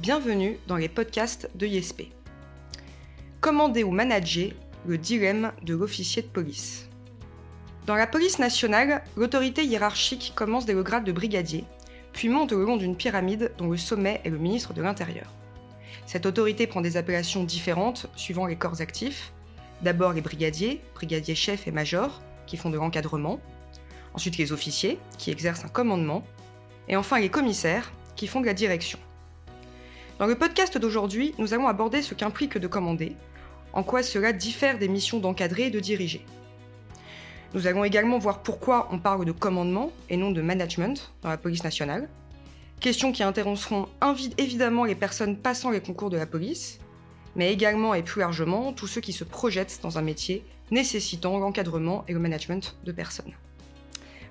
bienvenue dans les podcasts de YESP. Commander ou manager, le dilemme de l'officier de police. Dans la police nationale, l'autorité hiérarchique commence dès le grade de brigadier, puis monte le long d'une pyramide dont le sommet est le ministre de l'Intérieur. Cette autorité prend des appellations différentes suivant les corps actifs. D'abord les brigadiers, brigadiers chefs et majors, qui font de l'encadrement. Ensuite les officiers, qui exercent un commandement. Et enfin les commissaires, qui font de la direction. Dans le podcast d'aujourd'hui, nous allons aborder ce qu'implique de commander, en quoi cela diffère des missions d'encadrer et de diriger. Nous allons également voir pourquoi on parle de commandement et non de management dans la police nationale. Questions qui intéresseront évidemment les personnes passant les concours de la police, mais également et plus largement tous ceux qui se projettent dans un métier nécessitant l'encadrement et le management de personnes.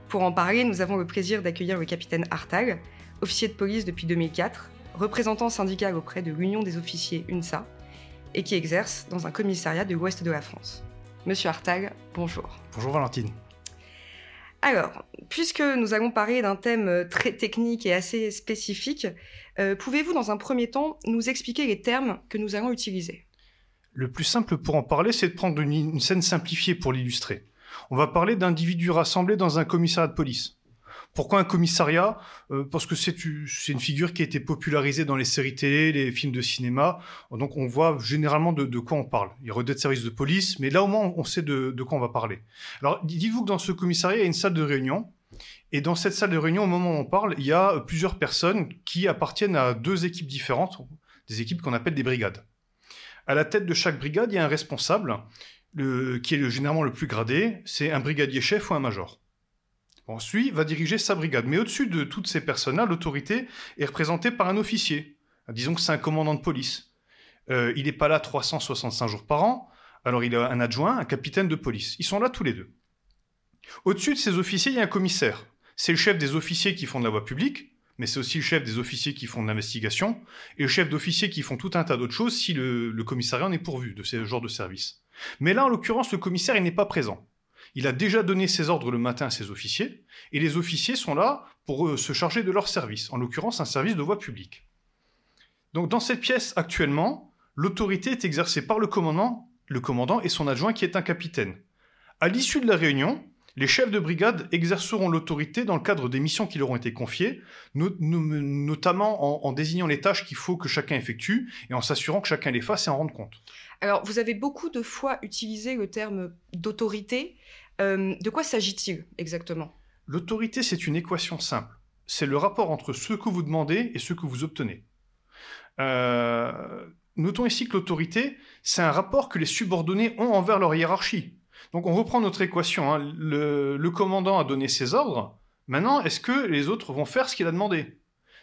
Pour en parler, nous avons le plaisir d'accueillir le capitaine Hartag, officier de police depuis 2004, représentant syndical auprès de l'Union des officiers UNSA, et qui exerce dans un commissariat de l'ouest de la France. Monsieur Hartag, bonjour. Bonjour Valentine. Alors, puisque nous allons parler d'un thème euh, très technique et assez spécifique, euh, pouvez-vous dans un premier temps nous expliquer les termes que nous allons utiliser? Le plus simple pour en parler, c'est de prendre une scène simplifiée pour l'illustrer. On va parler d'individus rassemblés dans un commissariat de police. Pourquoi un commissariat? Euh, Parce que c'est une figure qui a été popularisée dans les séries télé, les films de cinéma. Donc on voit généralement de, quoi on parle. Il y a des services de police, mais là au moins on sait de, quoi on va parler. Alors dites-vous que dans ce commissariat, il y a une salle de réunion. Et dans cette salle de réunion, au moment où on parle, il y a plusieurs personnes qui appartiennent à deux équipes différentes, des équipes qu'on appelle des brigades. À la tête de chaque brigade, il y a un responsable, qui est généralement le plus gradé, c'est un brigadier chef ou un major. Ensuite, va diriger sa brigade. Mais au-dessus de toutes ces personnes-là, l'autorité est représentée par un officier. Disons que c'est un commandant de police. Euh, il n'est pas là 365 jours par an. Alors il a un adjoint, un capitaine de police. Ils sont là tous les deux. Au-dessus de ces officiers, il y a un commissaire. C'est le chef des officiers qui font de la voie publique, mais c'est aussi le chef des officiers qui font de l'investigation, et le chef d'officiers qui font tout un tas d'autres choses si le, commissariat en est pourvu de ce genre de service. Mais là, en l'occurrence, le commissaire, il n'est pas présent. Il a déjà donné ses ordres le matin à ses officiers, et les officiers sont là pour euh, se charger de leur service, en l'occurrence un service de voie publique. Donc dans cette pièce actuellement, l'autorité est exercée par le commandant, le commandant et son adjoint qui est un capitaine. À l'issue de la réunion, les chefs de brigade exerceront l'autorité dans le cadre des missions qui leur ont été confiées, notamment en, désignant les tâches qu'il faut que chacun effectue et en s'assurant que chacun les fasse et en rende compte. Alors, vous avez beaucoup de fois utilisé le terme d'autorité. Euh, de quoi s'agit-il exactement? L'autorité, c'est une équation simple. C'est le rapport entre ce que vous demandez et ce que vous obtenez. Euh, notons ici que l'autorité, c'est un rapport que les subordonnés ont envers leur hiérarchie. Donc on reprend notre équation. Hein. Le, commandant a donné ses ordres. Maintenant, est-ce que les autres vont faire ce qu'il a demandé?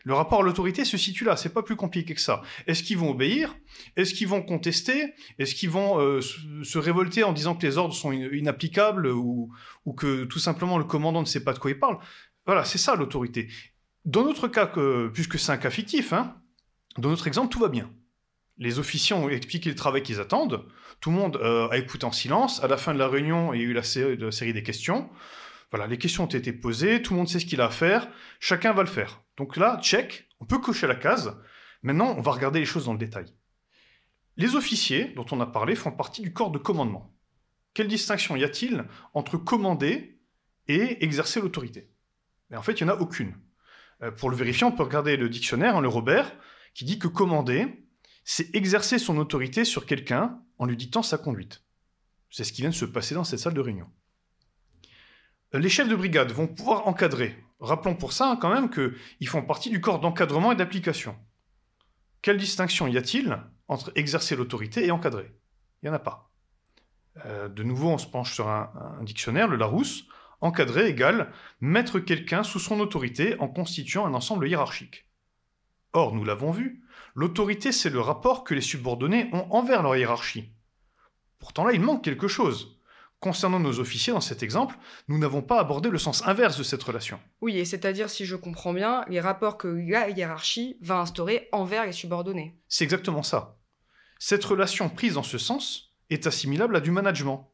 Le rapport à l'autorité se situe là, c'est pas plus compliqué que ça. Est-ce qu'ils vont obéir? Est-ce qu'ils vont contester? Est-ce qu'ils vont euh, se révolter en disant que les ordres sont inapplicables ou, que tout simplement le commandant ne sait pas de quoi il parle? Voilà, c'est ça l'autorité. Dans notre cas, puisque c'est un cas fictif, hein, dans notre exemple, tout va bien. Les officiers ont expliqué le travail qu'ils attendent. Tout le monde euh, a écouté en silence. À la fin de la réunion, il y a eu la série, des questions. Voilà, les questions ont été posées. Tout le monde sait ce qu'il a à faire. Chacun va le faire. Donc là, check. On peut cocher la case. Maintenant, on va regarder les choses dans le détail. Les officiers, dont on a parlé, font partie du corps de commandement. Quelle distinction y a-t-il entre commander et exercer l'autorité? En fait, il n'y en a aucune. Euh, pour le vérifier, on peut regarder le dictionnaire, hein, le Robert, qui dit que commander, c'est exercer son autorité sur quelqu'un en lui dictant sa conduite. C'est ce qui vient de se passer dans cette salle de réunion. Euh, les chefs de brigade vont pouvoir encadrer. Rappelons pour ça quand même qu'ils font partie du corps d'encadrement et d'application. Quelle distinction y a-t-il entre exercer l'autorité et encadrer? Il n'y en a pas. Euh, de nouveau, on se penche sur un, un dictionnaire, le Larousse. Encadrer égale mettre quelqu'un sous son autorité en constituant un ensemble hiérarchique. Or, nous l'avons vu, L'autorité, c'est le rapport que les subordonnés ont envers leur hiérarchie. Pourtant là, il manque quelque chose. Concernant nos officiers dans cet exemple, nous n'avons pas abordé le sens inverse de cette relation. Oui, et c'est-à-dire, si je comprends bien, les rapports que la hiérarchie va instaurer envers les subordonnés. C'est exactement ça. Cette relation prise dans ce sens est assimilable à du management.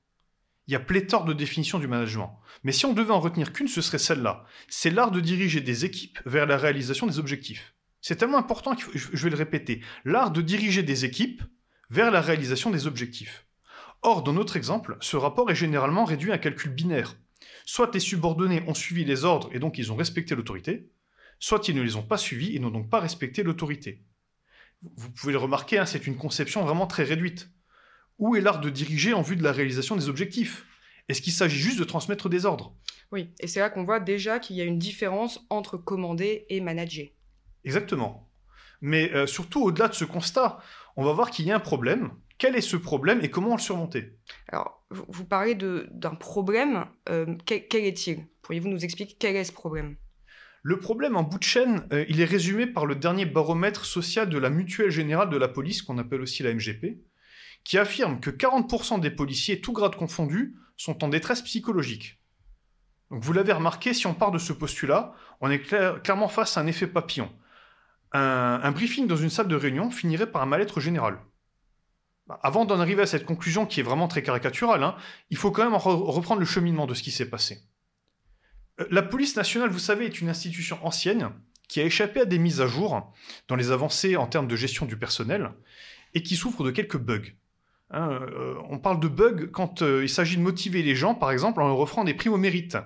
Il y a pléthore de définitions du management. Mais si on devait en retenir qu'une, ce serait celle-là. C'est l'art de diriger des équipes vers la réalisation des objectifs. C'est tellement important que je vais le répéter. L'art de diriger des équipes vers la réalisation des objectifs. Or, dans notre exemple, ce rapport est généralement réduit à un calcul binaire. Soit les subordonnés ont suivi les ordres et donc ils ont respecté l'autorité, soit ils ne les ont pas suivis et n'ont donc pas respecté l'autorité. Vous pouvez le remarquer, hein, c'est une conception vraiment très réduite. Où est l'art de diriger en vue de la réalisation des objectifs? Est-ce qu'il s'agit juste de transmettre des ordres? Oui, et c'est là qu'on voit déjà qu'il y a une différence entre commander et manager. Exactement. Mais euh, surtout, au-delà de ce constat, on va voir qu'il y a un problème. Quel est ce problème et comment le surmonter Alors, vous, parlez d'un problème. Euh, quel, est-il? Pourriez-vous nous expliquer quel est ce problème? Le problème en bout de chaîne, euh, il est résumé par le dernier baromètre social de la Mutuelle Générale de la Police, qu'on appelle aussi la MGP, qui affirme que 40% des policiers, tout grade confondus, sont en détresse psychologique. Donc vous l'avez remarqué, si on part de ce postulat, on est clairement face à un effet papillon un, briefing dans une salle de réunion finirait par un mal-être général. Bah, avant d'en arriver à cette conclusion qui est vraiment très caricaturale, hein, il faut quand même reprendre le cheminement de ce qui s'est passé. Euh, la police nationale, vous savez, est une institution ancienne qui a échappé à des mises à jour dans les avancées en termes de gestion du personnel et qui souffre de quelques bugs. Hein, euh, on parle de bugs quand euh, il s'agit de motiver les gens, par exemple, en leur offrant des primes au mérite.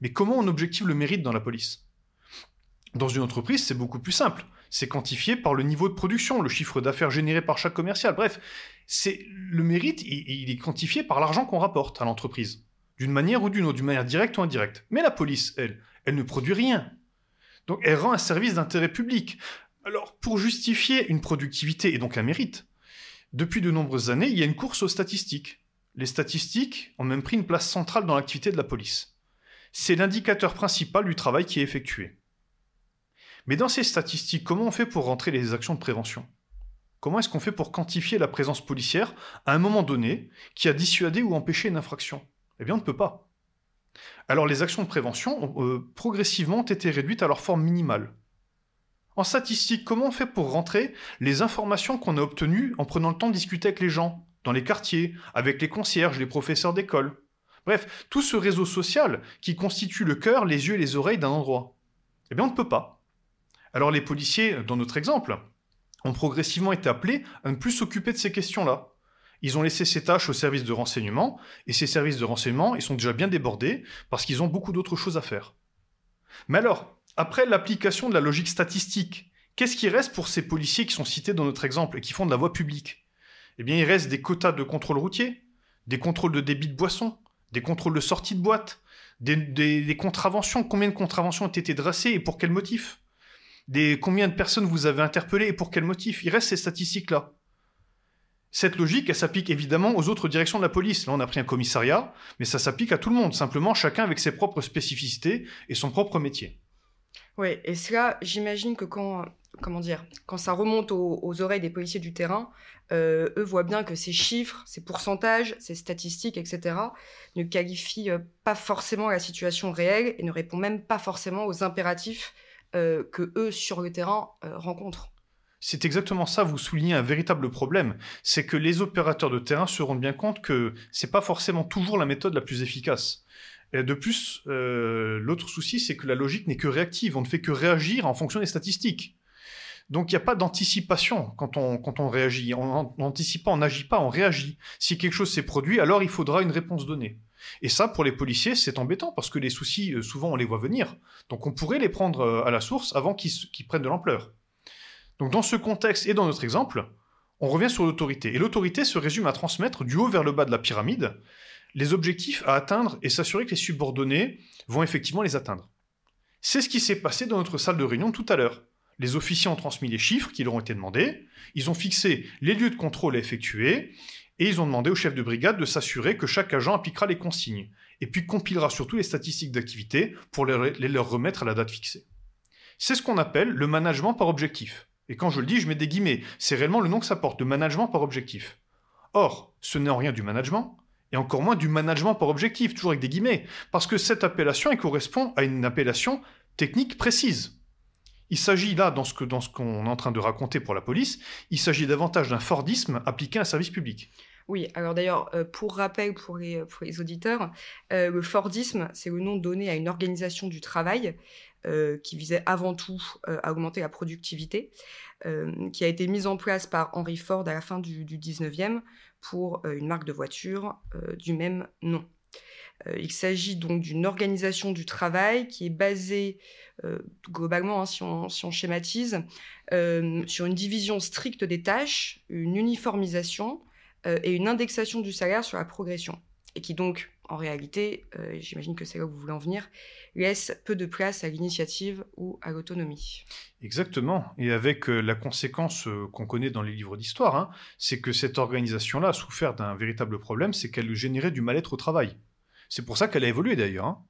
Mais comment on objective le mérite dans la police? Dans une entreprise, c'est beaucoup plus simple c'est quantifié par le niveau de production, le chiffre d'affaires généré par chaque commercial. Bref, c'est le mérite, il, est quantifié par l'argent qu'on rapporte à l'entreprise, d'une manière ou d'une autre, d'une manière directe ou indirecte. Mais la police, elle, elle ne produit rien. Donc elle rend un service d'intérêt public. Alors, pour justifier une productivité et donc un mérite, depuis de nombreuses années, il y a une course aux statistiques. Les statistiques ont même pris une place centrale dans l'activité de la police. C'est l'indicateur principal du travail qui est effectué. Mais dans ces statistiques, comment on fait pour rentrer les actions de prévention? Comment est-ce qu'on fait pour quantifier la présence policière à un moment donné qui a dissuadé ou empêché une infraction? Eh bien, on ne peut pas. Alors les actions de prévention ont euh, progressivement été réduites à leur forme minimale. En statistique, comment on fait pour rentrer les informations qu'on a obtenues en prenant le temps de discuter avec les gens, dans les quartiers, avec les concierges, les professeurs d'école? Bref, tout ce réseau social qui constitue le cœur, les yeux et les oreilles d'un endroit. Eh bien, on ne peut pas. Alors les policiers, dans notre exemple, ont progressivement été appelés à ne plus s'occuper de ces questions-là. Ils ont laissé ces tâches aux services de renseignement, et ces services de renseignement, ils sont déjà bien débordés parce qu'ils ont beaucoup d'autres choses à faire. Mais alors, après l'application de la logique statistique, qu'est-ce qui reste pour ces policiers qui sont cités dans notre exemple et qui font de la voie publique? Eh bien, il reste des quotas de contrôle routier, des contrôles de débit de boissons, des contrôles de sortie de boîte, des, contraventions. Combien de contraventions ont été dressées et pour quel motif? Des combien de personnes vous avez interpellées et pour quel motif. Il reste ces statistiques-là? Cette logique, elle s'applique évidemment aux autres directions de la police. Là, on a pris un commissariat, mais ça s'applique à tout le monde, simplement chacun avec ses propres spécificités et son propre métier. Oui, et cela, j'imagine que quand, comment dire, quand ça remonte aux, oreilles des policiers du terrain, euh, eux voient bien que ces chiffres, ces pourcentages, ces statistiques, etc., ne qualifient euh, pas forcément la situation réelle et ne répondent même pas forcément aux impératifs euh, que eux, sur le terrain, euh, rencontrent. C'est exactement ça, vous soulignez un véritable problème, c'est que les opérateurs de terrain se rendent bien compte que c'est pas forcément toujours la méthode la plus efficace. De plus, euh, l'autre souci, c'est que la logique n'est que réactive, on ne fait que réagir en fonction des statistiques. Donc il n'y a pas d'anticipation quand on, réagit. On n'anticipe pas, on n'agit pas, on réagit. Si quelque chose s'est produit, alors il faudra une réponse donnée. Et ça, pour les policiers, c'est embêtant parce que les soucis, euh, souvent, on les voit venir. Donc on pourrait les prendre euh, à la source avant qu'ils prennent de l'ampleur. Donc dans ce contexte et dans notre exemple, on revient sur l'autorité. Et l'autorité se résume à transmettre du haut vers le bas de la pyramide les objectifs à atteindre et s'assurer que les subordonnés vont effectivement les atteindre. C'est ce qui s'est passé dans notre salle de réunion tout à l'heure. Les officiers ont transmis les chiffres qui leur ont été demandés, ils ont fixé les lieux de contrôle à effectuer, et ils ont demandé au chef de brigade de s'assurer que chaque agent appliquera les consignes, et puis compilera surtout les statistiques d'activité pour les leur remettre à la date fixée. C'est ce qu'on appelle le management par objectif. Et quand je le dis, je mets des guillemets, c'est réellement le nom que ça porte, de management par objectif. Or, ce n'est en rien du management, et encore moins du management par objectif, toujours avec des guillemets, parce que cette appellation correspond à une appellation technique précise. Il s'agit là, dans ce qu'on est en train de raconter pour la police, il s'agit davantage d'un Fordisme appliqué à un service public. Oui, alors d'ailleurs, euh, pour rappel pour les, auditeurs, euh, le Fordisme, c'est le nom donné à une organisation du travail euh, qui visait avant tout à augmenter la productivité, qui a été mise en place par Henry Ford à la fin du, du 19e pour une marque de voiture du même nom. il s'agit donc d'une organisation du travail qui est basée globalement, hein, si, on, si, on, schématise, sur une division stricte des tâches, une uniformisation, euh, et une indexation du salaire sur la progression. Et qui donc, en réalité, euh, j'imagine que c'est là où vous voulez en venir, laisse peu de place à l'initiative ou à l'autonomie. Exactement. Et avec euh, la conséquence qu'on connaît dans les livres d'histoire, hein, c'est que cette organisation-là a souffert d'un véritable problème, c'est qu'elle générait du mal-être au travail. C'est pour ça qu'elle a évolué d'ailleurs. Hein.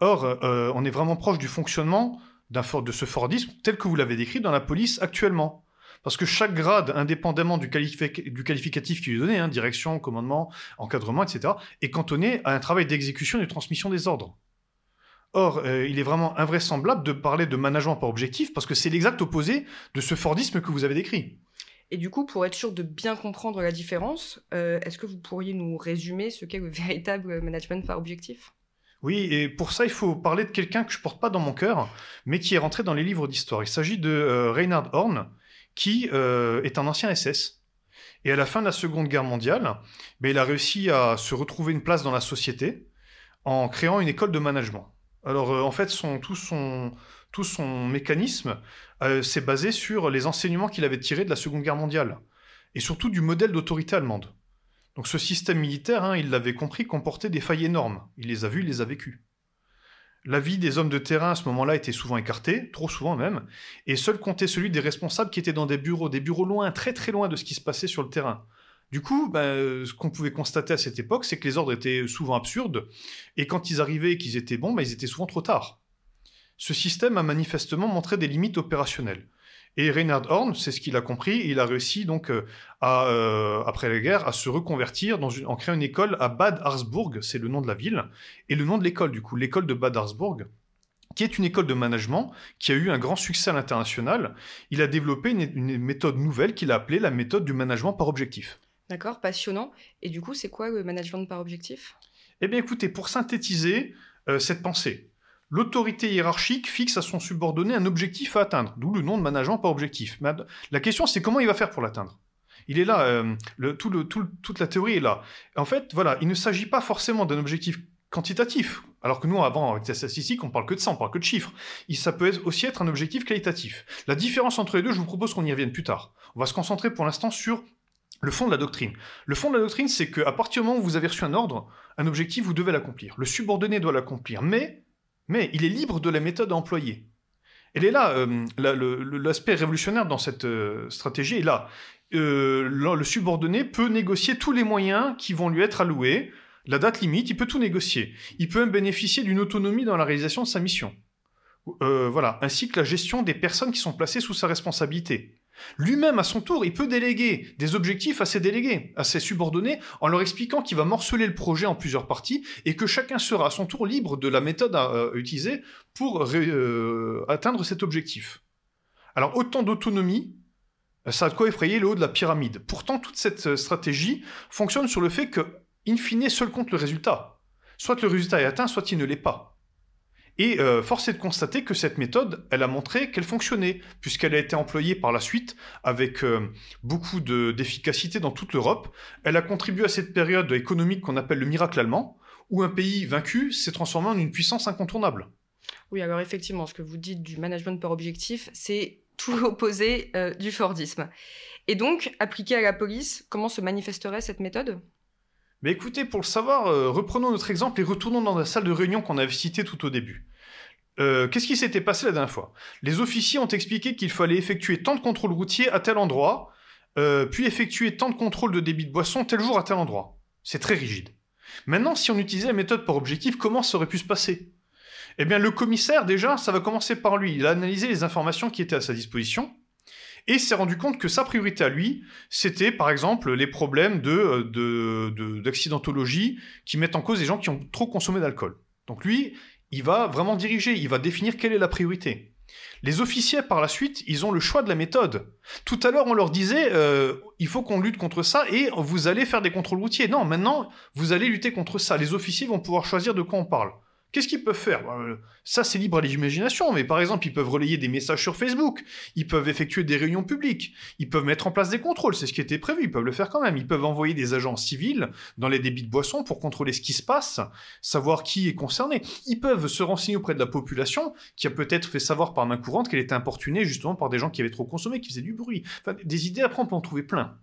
Or, on est vraiment proche du fonctionnement de ce Fordisme tel que vous l'avez décrit dans la police actuellement. Parce que chaque grade, indépendamment du, qualificatif qui lui est donné, hein, direction, commandement, encadrement, etc., est cantonné à un travail d'exécution et de transmission des ordres. Or, euh, il est vraiment invraisemblable de parler de management par objectif parce que c'est l'exact opposé de ce Fordisme que vous avez décrit. Et du coup, pour être sûr de bien comprendre la différence, euh, est-ce que vous pourriez nous résumer ce qu'est le véritable management par objectif? Oui, et pour ça, il faut parler de quelqu'un que je porte pas dans mon cœur, mais qui est rentré dans les livres d'histoire. Il s'agit de euh, Reinhard Horn, qui euh, est un ancien SS. Et à la fin de la Seconde Guerre mondiale, ben, il a réussi à se retrouver une place dans la société en créant une école de management. Alors euh, en fait, tout, son, tout son mécanisme s'est basé sur les enseignements qu'il avait tirés de la Seconde Guerre mondiale, et surtout du modèle d'autorité allemande. Donc ce système militaire, hein, il l'avait compris, comportait des failles énormes. Il les a vues, il les a vécues. La vie des hommes de terrain à ce moment-là était souvent écartée, trop souvent même, et seul comptait celui des responsables qui étaient dans des bureaux, des bureaux loin, très très loin de ce qui se passait sur le terrain. Du coup, ben, ce qu'on pouvait constater à cette époque, c'est que les ordres étaient souvent absurdes, et quand ils arrivaient et qu'ils étaient bons, ben, ils étaient souvent trop tard. Ce système a manifestement montré des limites opérationnelles. Et Reinhard Horn, c'est ce qu'il a compris, il a réussi donc euh, à, euh, après la guerre à se reconvertir dans une, en créant une école à Bad Harzburg, c'est le nom de la ville, et le nom de l'école du coup, l'école de Bad Harzburg, qui est une école de management qui a eu un grand succès à l'international. Il a développé une, méthode nouvelle qu'il a appelée la méthode du management par objectif. D'accord, passionnant. Et du coup, c'est quoi le management par objectif? Eh bien écoutez, pour synthétiser euh, cette pensée, L'autorité hiérarchique fixe à son subordonné un objectif à atteindre, d'où le nom de management par objectif. la question, c'est comment il va faire pour l'atteindre? Il est là, euh, toute la théorie est là. En fait, voilà, il ne s'agit pas forcément d'un objectif quantitatif, alors que nous, avant, avec la statistique, on parle que de ça, on parle que de chiffres. ça peut aussi être un objectif qualitatif. La différence entre les deux, je vous propose qu'on y revienne plus tard. On va se concentrer pour l'instant sur le fond de la doctrine. Le fond de la doctrine, c'est qu'à partir du moment où vous avez reçu un ordre, un objectif, vous devez l'accomplir. Le subordonné doit l'accomplir. Mais mais il est libre de la méthode à employer. Elle est là, euh, l'aspect révolutionnaire dans cette euh, stratégie est là. Euh, le, subordonné peut négocier tous les moyens qui vont lui être alloués, la date limite, il peut tout négocier. Il peut même bénéficier d'une autonomie dans la réalisation de sa mission. voilà, ainsi que la gestion des personnes qui sont placées sous sa responsabilité. Lui-même, à son tour, il peut déléguer des objectifs à ses délégués, à ses subordonnés, en leur expliquant qu'il va morceler le projet en plusieurs parties et que chacun sera à son tour libre de la méthode à, euh, utiliser pour euh, atteindre cet objectif. Alors autant d'autonomie, ça a de quoi effrayer le haut de la pyramide. Pourtant, toute cette euh, stratégie fonctionne sur le fait que, in fine, seul compte le résultat. Soit le résultat est atteint, soit il ne l'est pas. Et euh, force est de constater que cette méthode, elle a montré qu'elle fonctionnait, puisqu'elle a été employée par la suite avec euh, beaucoup d'efficacité dans toute l'Europe. Elle a contribué à cette période économique qu'on appelle le miracle allemand, où un pays vaincu s'est transformé en une puissance incontournable. Oui, alors effectivement, ce que vous dites du management par objectif, c'est tout l'opposé euh, du Fordisme. Et donc, appliqué à la police, comment se manifesterait cette méthode? Mais écoutez, pour le savoir, euh, reprenons notre exemple et retournons dans la salle de réunion qu'on avait citée tout au début. Euh, qu'est-ce qui s'était passé la dernière fois? Les officiers ont expliqué qu'il fallait effectuer tant de contrôles routiers à tel endroit, euh, puis effectuer tant de contrôles de débit de boisson tel jour à tel endroit. C'est très rigide. Maintenant, si on utilisait la méthode par objectif, comment ça aurait pu se passer? Eh bien, le commissaire, déjà, ça va commencer par lui. Il a analysé les informations qui étaient à sa disposition, et s'est rendu compte que sa priorité à lui, c'était par exemple les problèmes de, d'accidentologie qui mettent en cause des gens qui ont trop consommé d'alcool. Donc lui, il va vraiment diriger, il va définir quelle est la priorité. Les officiers, par la suite, ils ont le choix de la méthode. Tout à l'heure, on leur disait, euh, il faut qu'on lutte contre ça et vous allez faire des contrôles routiers. Non, maintenant, vous allez lutter contre ça. Les officiers vont pouvoir choisir de quoi on parle. Qu'est-ce qu'ils peuvent faire? Euh, Ça, c'est libre à l'imagination, mais par exemple, ils peuvent relayer des messages sur Facebook, ils peuvent effectuer des réunions publiques, ils peuvent mettre en place des contrôles, c'est ce qui était prévu, ils peuvent le faire quand même. Ils peuvent envoyer des agents civils dans les débits de boissons pour contrôler ce qui se passe, savoir qui est concerné. Ils peuvent se renseigner auprès de la population qui a peut-être fait savoir par main courante qu'elle était importunée justement par des gens qui avaient trop consommé, qui faisaient du bruit. Enfin, des idées, après, on peut en trouver plein.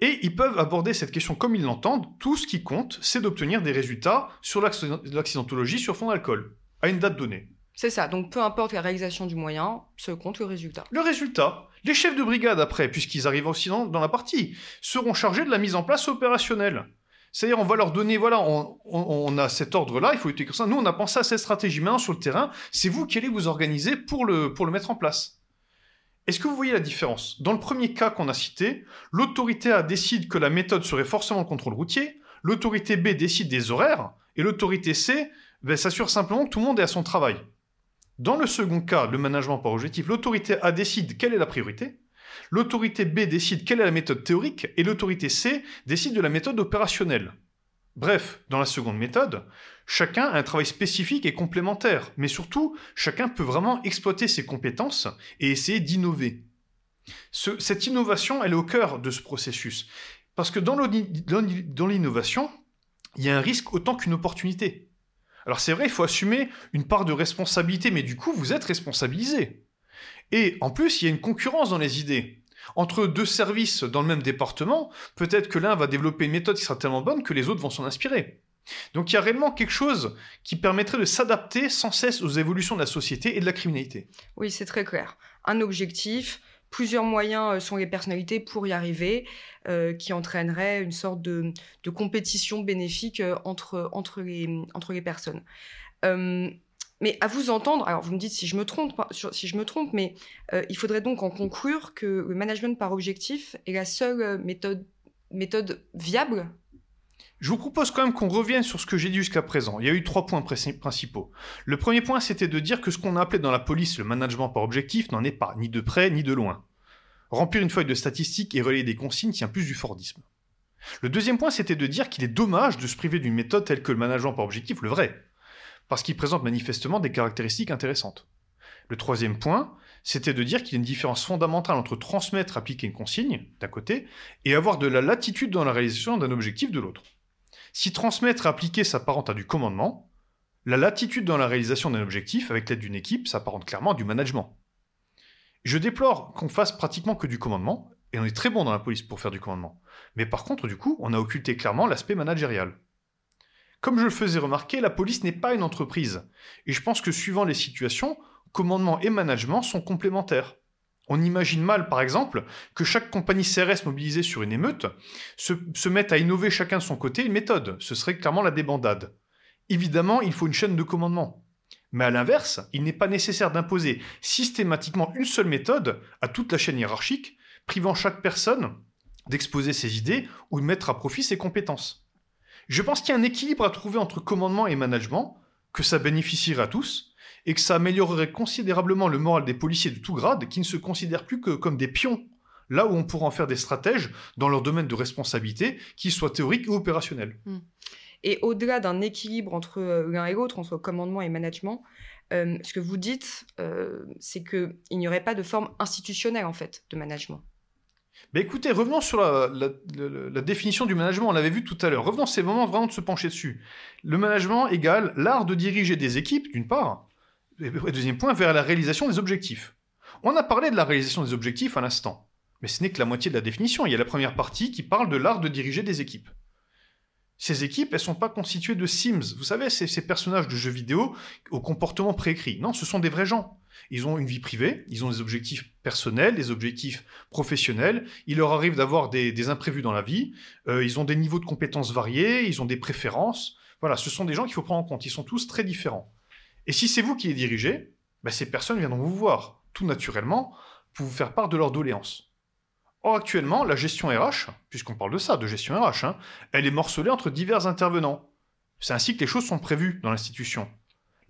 Et ils peuvent aborder cette question comme ils l'entendent. Tout ce qui compte, c'est d'obtenir des résultats sur l'accidentologie sur fond d'alcool, à une date donnée. C'est ça, donc peu importe la réalisation du moyen, ce compte le résultat. Le résultat. Les chefs de brigade, après, puisqu'ils arrivent aussi dans, la partie, seront chargés de la mise en place opérationnelle. C'est-à-dire, on va leur donner, voilà, on, a cet ordre-là, il faut lutter comme ça. Nous, on a pensé à cette stratégie. Maintenant, sur le terrain, c'est vous qui allez vous organiser pour le, pour le mettre en place. Est-ce que vous voyez la différence? Dans le premier cas qu'on a cité, l'autorité A décide que la méthode serait forcément le contrôle routier, l'autorité B décide des horaires, et l'autorité C ben, s'assure simplement que tout le monde est à son travail. Dans le second cas, le management par objectif, l'autorité A décide quelle est la priorité, l'autorité B décide quelle est la méthode théorique, et l'autorité C décide de la méthode opérationnelle. Bref, dans la seconde méthode, chacun a un travail spécifique et complémentaire, mais surtout, chacun peut vraiment exploiter ses compétences et essayer d'innover. cette innovation, elle est au cœur de ce processus. Parce que dans l'innovation, il y a un risque autant qu'une opportunité. Alors c'est vrai, il faut assumer une part de responsabilité, mais du coup, vous êtes responsabilisé. Et en plus, il y a une concurrence dans les idées. Entre deux services dans le même département, peut-être que l'un va développer une méthode qui sera tellement bonne que les autres vont s'en inspirer. Donc il y a réellement quelque chose qui permettrait de s'adapter sans cesse aux évolutions de la société et de la criminalité. Oui, c'est très clair. Un objectif, plusieurs moyens euh, sont les personnalités pour y arriver, euh, qui entraînerait une sorte de, compétition bénéfique euh, entre, les personnes. Mais à vous entendre, alors vous me dites si je me trompe, trompe, mais euh, il faudrait donc en conclure que le management par objectif est la seule euh, méthode, méthode viable? Je vous propose quand même qu'on revienne sur ce que j'ai dit jusqu'à présent. Il y a eu trois points principaux. Le premier point, c'était de dire que ce qu'on a appelé dans la police le management par objectif n'en est pas, ni de près ni de loin. Remplir une feuille de statistiques et relayer des consignes tient plus du Fordisme. Le deuxième point, c'était de dire qu'il est dommage de se priver d'une méthode telle que le management par objectif, le vrai parce qu'il présente manifestement des caractéristiques intéressantes. Le troisième point, c'était de dire qu'il y a une différence fondamentale entre transmettre, appliquer une consigne, d'un côté, et avoir de la latitude dans la réalisation d'un objectif de l'autre. Si transmettre et appliquer s'apparente à du commandement, la latitude dans la réalisation d'un objectif avec l'aide d'une équipe s'apparente clairement à du management. Je déplore qu'on fasse pratiquement que du commandement, et on est très bon dans la police pour faire du commandement. Mais par contre, du coup, on a occulté clairement l'aspect managérial. Comme je le faisais remarquer, la police n'est pas une entreprise. Et je pense que suivant les situations, commandement et management sont complémentaires. On imagine mal, par exemple, que chaque compagnie CRS mobilisée sur une émeute se, mette à innover chacun de son côté une méthode. Ce serait clairement la débandade. Évidemment, il faut une chaîne de commandement. Mais à l'inverse, il n'est pas nécessaire d'imposer systématiquement une seule méthode à toute la chaîne hiérarchique, privant chaque personne d'exposer ses idées ou de mettre à profit ses compétences. Je pense qu'il y a un équilibre à trouver entre commandement et management, que ça bénéficierait à tous, et que ça améliorerait considérablement le moral des policiers de tout grade qui ne se considèrent plus que comme des pions, là où on pourra en faire des stratèges dans leur domaine de responsabilité, qu'ils soient théoriques ou opérationnels. Hmm. Et au-delà d'un équilibre entre euh, l'un et l'autre, entre commandement et management, euh, ce que vous dites, euh, c'est qu'il n'y aurait pas de forme institutionnelle en fait de management. Écoutez, revenons sur la, définition du management, on l'avait vu tout à l'heure. Revenons, c'est moment vraiment de se pencher dessus. Le management égale l'art de diriger des équipes, d'une part, et deuxième point, vers la réalisation des objectifs. On a parlé de la réalisation des objectifs à l'instant, mais ce n'est que la moitié de la définition. Il y a la première partie qui parle de l'art de diriger des équipes. Ces équipes, elles sont pas constituées de Sims. Vous savez, ces personnages de jeux vidéo au comportement préécrit. Non, ce sont des vrais gens. Ils ont une vie privée, ils ont des objectifs personnels, des objectifs professionnels. Il leur arrive d'avoir des, imprévus dans la vie. Euh, ils ont des niveaux de compétences variés, ils ont des préférences. Voilà, ce sont des gens qu'il faut prendre en compte. Ils sont tous très différents. Et si c'est vous qui les dirigez, ben, ces personnes viendront vous voir, tout naturellement, pour vous faire part de leurs doléances. Or, actuellement, la gestion RH, puisqu'on parle de ça, de gestion RH, hein, elle est morcelée entre divers intervenants. C'est ainsi que les choses sont prévues dans l'institution.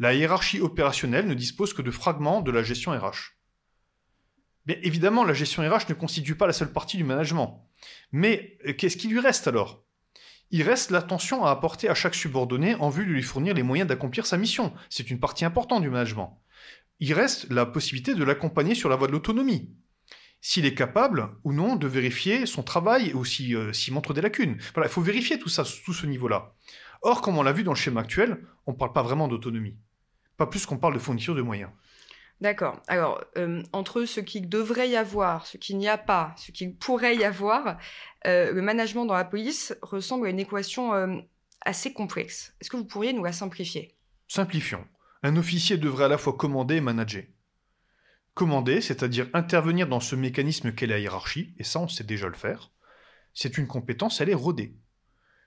La hiérarchie opérationnelle ne dispose que de fragments de la gestion RH. Bien évidemment, la gestion RH ne constitue pas la seule partie du management. Mais euh, qu'est-ce qui lui reste alors? Il reste l'attention à apporter à chaque subordonné en vue de lui fournir les moyens d'accomplir sa mission. C'est une partie importante du management. Il reste la possibilité de l'accompagner sur la voie de l'autonomie. S'il est capable ou non de vérifier son travail ou euh, s'il montre des lacunes. Il faut vérifier tout ça, tout ce niveau-là. Or, comme on l'a vu dans le schéma actuel, on ne parle pas vraiment d'autonomie. Pas plus qu'on parle de fourniture de moyens. D'accord. Alors, euh, entre ce qu'il devrait y avoir, ce qu'il n'y a pas, ce qu'il pourrait y avoir, euh, le management dans la police ressemble à une équation euh, assez complexe. Est-ce que vous pourriez nous la simplifier? Simplifions. Un officier devrait à la fois commander et manager. Commander, c'est-à-dire intervenir dans ce mécanisme qu'est la hiérarchie, et ça on sait déjà le faire, c'est une compétence, elle est rodée.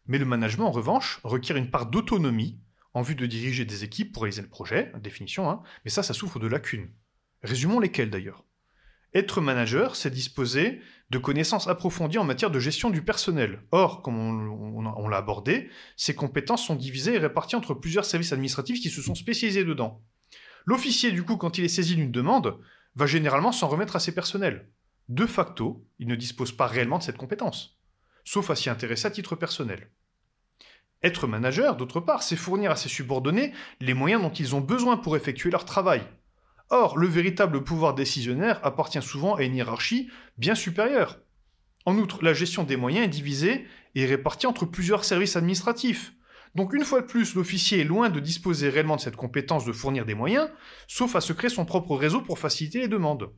Mais le management, en revanche, requiert une part d'autonomie en vue de diriger des équipes pour réaliser le projet, définition, hein, mais ça, ça souffre de lacunes. Résumons lesquelles d'ailleurs. Être manager, c'est disposer de connaissances approfondies en matière de gestion du personnel. Or, comme on, l'a abordé, ces compétences sont divisées et réparties entre plusieurs services administratifs qui se sont spécialisés dedans. L'officier, du coup, quand il est saisi d'une demande, va généralement s'en remettre à ses personnels. De facto, il ne dispose pas réellement de cette compétence, sauf à s'y intéresser à titre personnel. Être manager, d'autre part, c'est fournir à ses subordonnés les moyens dont ils ont besoin pour effectuer leur travail. Or, le véritable pouvoir décisionnaire appartient souvent à une hiérarchie bien supérieure. En outre, la gestion des moyens est divisée et répartie entre plusieurs services administratifs. Donc une fois de plus, l'officier est loin de disposer réellement de cette compétence de fournir des moyens, sauf à se créer son propre réseau pour faciliter les demandes.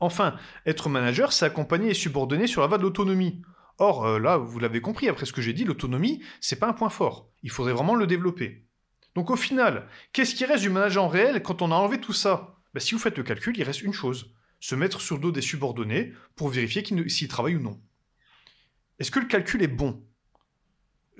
Enfin, être manager, c'est accompagner les subordonnés sur la voie de l'autonomie. Or, euh, là, vous l'avez compris, après ce que j'ai dit, l'autonomie, c'est pas un point fort. Il faudrait vraiment le développer. Donc au final, qu'est-ce qui reste du manager réel quand on a enlevé tout ça? Ben, Si vous faites le calcul, il reste une chose, se mettre sur le dos des subordonnés pour vérifier s'ils travaillent ou non. Est-ce que le calcul est bon?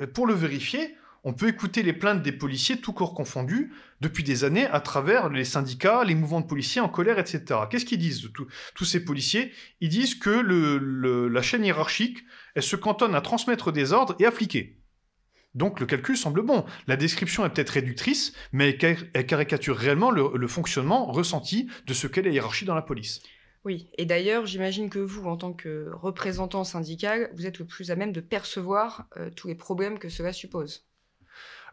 Euh, Pour le vérifier, on peut écouter les plaintes des policiers, tout corps confondus, depuis des années, à travers les syndicats, les mouvements de policiers en colère, etc. Qu'est-ce qu'ils disent, tous ces policiers? Ils disent que la chaîne hiérarchique, elle se cantonne à transmettre des ordres et à fliquer. Donc le calcul semble bon. La description est peut-être réductrice, mais elle caricature réellement le, fonctionnement ressenti de ce qu'est la hiérarchie dans la police. Oui, et d'ailleurs, j'imagine que vous, en tant que représentant syndical, vous êtes le plus à même de percevoir euh, tous les problèmes que cela suppose.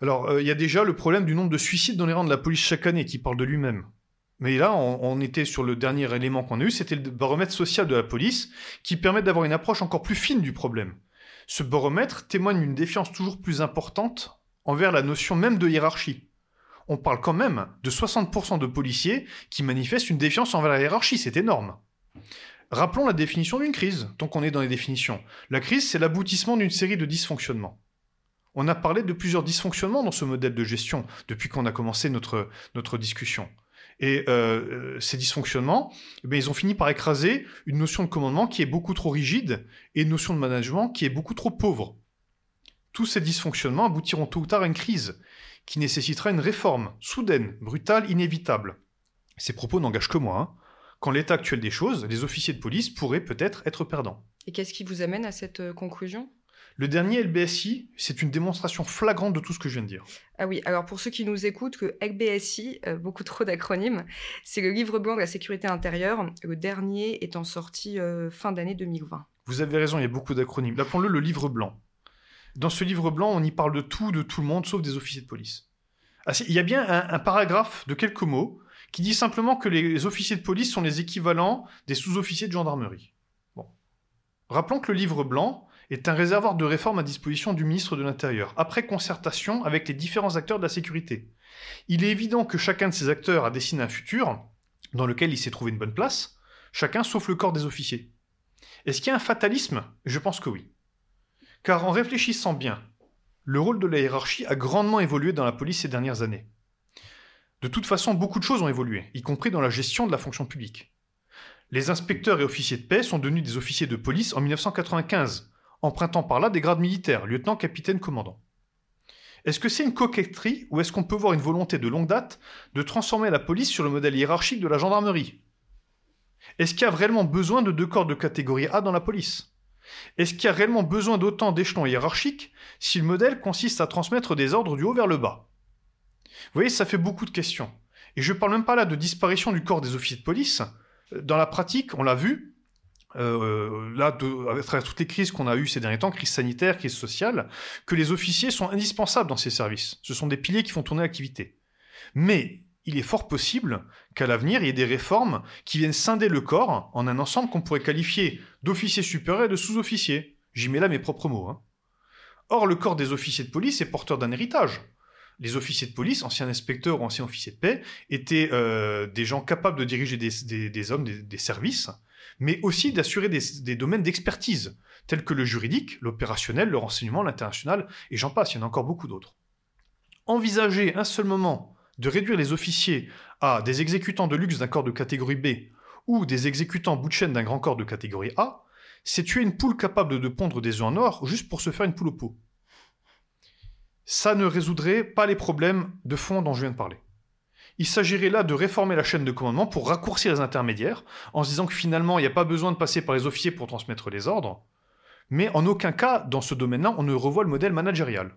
Alors, euh, il y a déjà le problème du nombre de suicides dans les rangs de la police chaque année qui parle de lui-même. Mais là, on, était sur le dernier élément qu'on a eu, c'était le baromètre social de la police, qui permet d'avoir une approche encore plus fine du problème. Ce baromètre témoigne d'une défiance toujours plus importante envers la notion même de hiérarchie. On parle quand même de 60% de policiers qui manifestent une défiance envers la hiérarchie, c'est énorme. Rappelons la définition d'une crise, tant qu'on est dans les définitions. La crise, c'est l'aboutissement d'une série de dysfonctionnements. On a parlé de plusieurs dysfonctionnements dans ce modèle de gestion depuis qu'on a commencé notre, notre discussion. Et euh, euh, ces dysfonctionnements, eh ils ont fini par écraser une notion de commandement qui est beaucoup trop rigide et une notion de management qui est beaucoup trop pauvre. Tous ces dysfonctionnements aboutiront tôt ou tard à une crise qui nécessitera une réforme soudaine, brutale, inévitable. Ces propos n'engagent que moi. Hein. Qu'en l'état actuel des choses, les officiers de police pourraient peut-être être perdants. Et qu'est-ce qui vous amène à cette euh, conclusion? Le dernier LBSI, c'est une démonstration flagrante de tout ce que je viens de dire. Ah oui, alors pour ceux qui nous écoutent, le LBSI, euh, beaucoup trop d'acronymes, c'est le livre blanc de la sécurité intérieure, le dernier étant sorti euh, fin d'année 2020. Vous avez raison, il y a beaucoup d'acronymes. Appelons-le le livre blanc. Dans ce livre blanc, on y parle de tout, de tout le monde, sauf des officiers de police. Ah, il y a bien un, paragraphe de quelques mots qui dit simplement que les officiers de police sont les équivalents des sous-officiers de gendarmerie. Bon. Rappelons que le livre blanc, est un réservoir de réforme à disposition du ministre de l'Intérieur, après concertation avec les différents acteurs de la sécurité. Il est évident que chacun de ces acteurs a dessiné un futur dans lequel il s'est trouvé une bonne place, chacun sauf le corps des officiers. Est-ce qu'il y a un fatalisme? Je pense que oui. Car en réfléchissant bien, le rôle de la hiérarchie a grandement évolué dans la police ces dernières années. De toute façon, beaucoup de choses ont évolué, y compris dans la gestion de la fonction publique. Les inspecteurs et officiers de paix sont devenus des officiers de police en 1995, empruntant par là des grades militaires, lieutenant, capitaine, commandant. Est-ce que c'est une coquetterie ou est-ce qu'on peut voir une volonté de longue date de transformer la police sur le modèle hiérarchique de la gendarmerie? Est-ce qu'il y a réellement besoin de deux corps de catégorie A dans la police? Est-ce qu'il y a réellement besoin d'autant d'échelons hiérarchiques si le modèle consiste à transmettre des ordres du haut vers le bas? Vous voyez, ça fait beaucoup de questions. Et je ne parle même pas là de disparition du corps des officiers de police. Dans la pratique, on l'a vu, euh, là, à travers toutes les crises qu'on a eues ces derniers temps, crise sanitaire, crise sociale, que les officiers sont indispensables dans ces services. Ce sont des piliers qui font tourner l'activité. Mais il est fort possible qu'à l'avenir, il y ait des réformes qui viennent scinder le corps en un ensemble qu'on pourrait qualifier d'officiers supérieurs et de sous-officiers. J'y mets là mes propres mots. Hein. Or, le corps des officiers de police est porteur d'un héritage. Les officiers de police, anciens inspecteurs ou anciens officiers de paix, étaient euh, des gens capables de diriger des, hommes, des, services, mais aussi d'assurer des, domaines d'expertise, tels que le juridique, l'opérationnel, le renseignement, l'international, et j'en passe, il y en a encore beaucoup d'autres. Envisager un seul moment de réduire les officiers à des exécutants de luxe d'un corps de catégorie B ou des exécutants bout de chaîne d'un grand corps de catégorie A, c'est tuer une poule capable de pondre des œufs en or juste pour se faire une poule au pot. Ça ne résoudrait pas les problèmes de fond dont je viens de parler. Il s'agirait là de réformer la chaîne de commandement pour raccourcir les intermédiaires, en se disant que finalement il n'y a pas besoin de passer par les officiers pour transmettre les ordres, mais en aucun cas, dans ce domaine-là, on ne revoit le modèle managérial.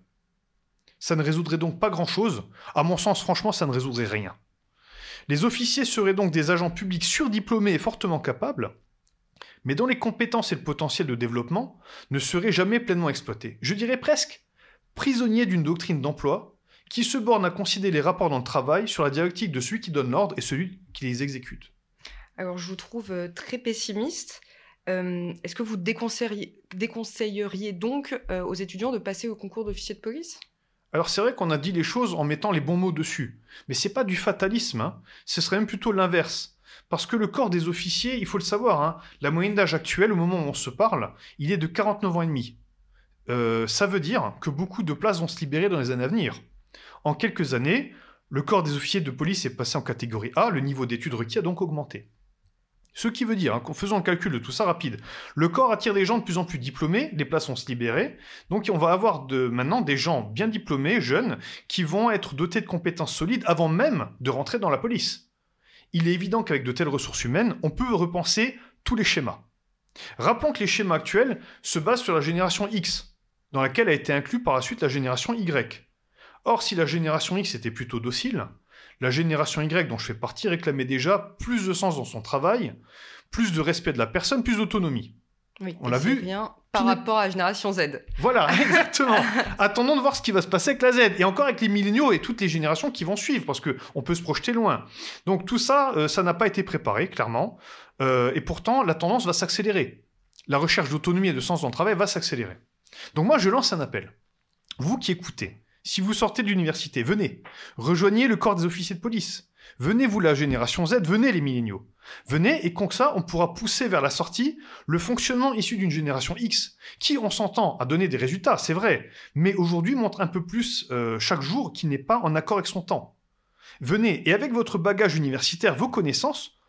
Ça ne résoudrait donc pas grand-chose. À mon sens, franchement, ça ne résoudrait rien. Les officiers seraient donc des agents publics surdiplômés et fortement capables, mais dont les compétences et le potentiel de développement ne seraient jamais pleinement exploités. Je dirais presque prisonniers d'une doctrine d'emploi qui se borne à considérer les rapports dans le travail sur la dialectique de celui qui donne l'ordre et celui qui les exécute. Alors je vous trouve euh, très pessimiste. Euh, est-ce que vous déconseilleriez, donc euh, aux étudiants de passer au concours d'officier de police? Alors c'est vrai qu'on a dit les choses en mettant les bons mots dessus, mais c'est pas du fatalisme, hein. ce serait même plutôt l'inverse. Parce que le corps des officiers, il faut le savoir, hein, la moyenne d'âge actuelle au moment où on se parle, il est de 49 ans et demi. Euh, ça veut dire que beaucoup de places vont se libérer dans les années à venir. En quelques années, le corps des officiers de police est passé en catégorie A, le niveau d'études requis a donc augmenté. Ce qui veut dire, hein, faisant le calcul de tout ça rapide, le corps attire des gens de plus en plus diplômés, les places vont se libérer, donc on va avoir de, maintenant des gens bien diplômés, jeunes, qui vont être dotés de compétences solides avant même de rentrer dans la police. Il est évident qu'avec de telles ressources humaines, on peut repenser tous les schémas. Rappelons que les schémas actuels se basent sur la génération X, dans laquelle a été inclus par la suite la génération Y. Or, si la génération X était plutôt docile, la génération Y dont je fais partie réclamait déjà plus de sens dans son travail, plus de respect de la personne, plus d'autonomie. Oui, on l'a vu. Bien par rapport à la génération Z. Voilà, exactement. Attendons de voir ce qui va se passer avec la Z et encore avec les milléniaux et toutes les générations qui vont suivre parce que on peut se projeter loin. Donc tout ça, euh, ça n'a pas été préparé clairement euh, et pourtant la tendance va s'accélérer. La recherche d'autonomie et de sens dans le travail va s'accélérer. Donc moi je lance un appel. Vous qui écoutez, si vous sortez de l'université, venez. Rejoignez le corps des officiers de police. Venez, vous, la génération Z, venez, les milléniaux. Venez, et comme ça, on pourra pousser vers la sortie le fonctionnement issu d'une génération X, qui, on s'entend, a donné des résultats, c'est vrai, mais aujourd'hui montre un peu plus euh, chaque jour qu'il n'est pas en accord avec son temps. Venez, et avec votre bagage universitaire, vos connaissances,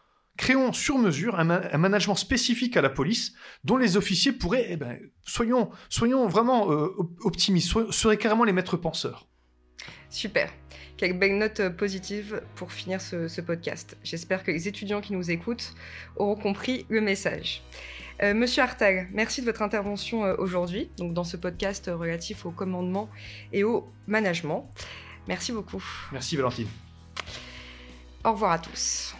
Créons sur mesure un, management spécifique à la police dont les officiers pourraient, eh ben, soyons, soyons vraiment euh, optimistes, seraient carrément les maîtres penseurs. Super. Quelques belles notes euh, positives pour finir ce, podcast. J'espère que les étudiants qui nous écoutent auront compris le message. Euh, Monsieur Hartag, merci de votre intervention aujourd'hui, donc dans ce podcast relatif au commandement et au management. Merci beaucoup. Merci Valentine. Au revoir à tous.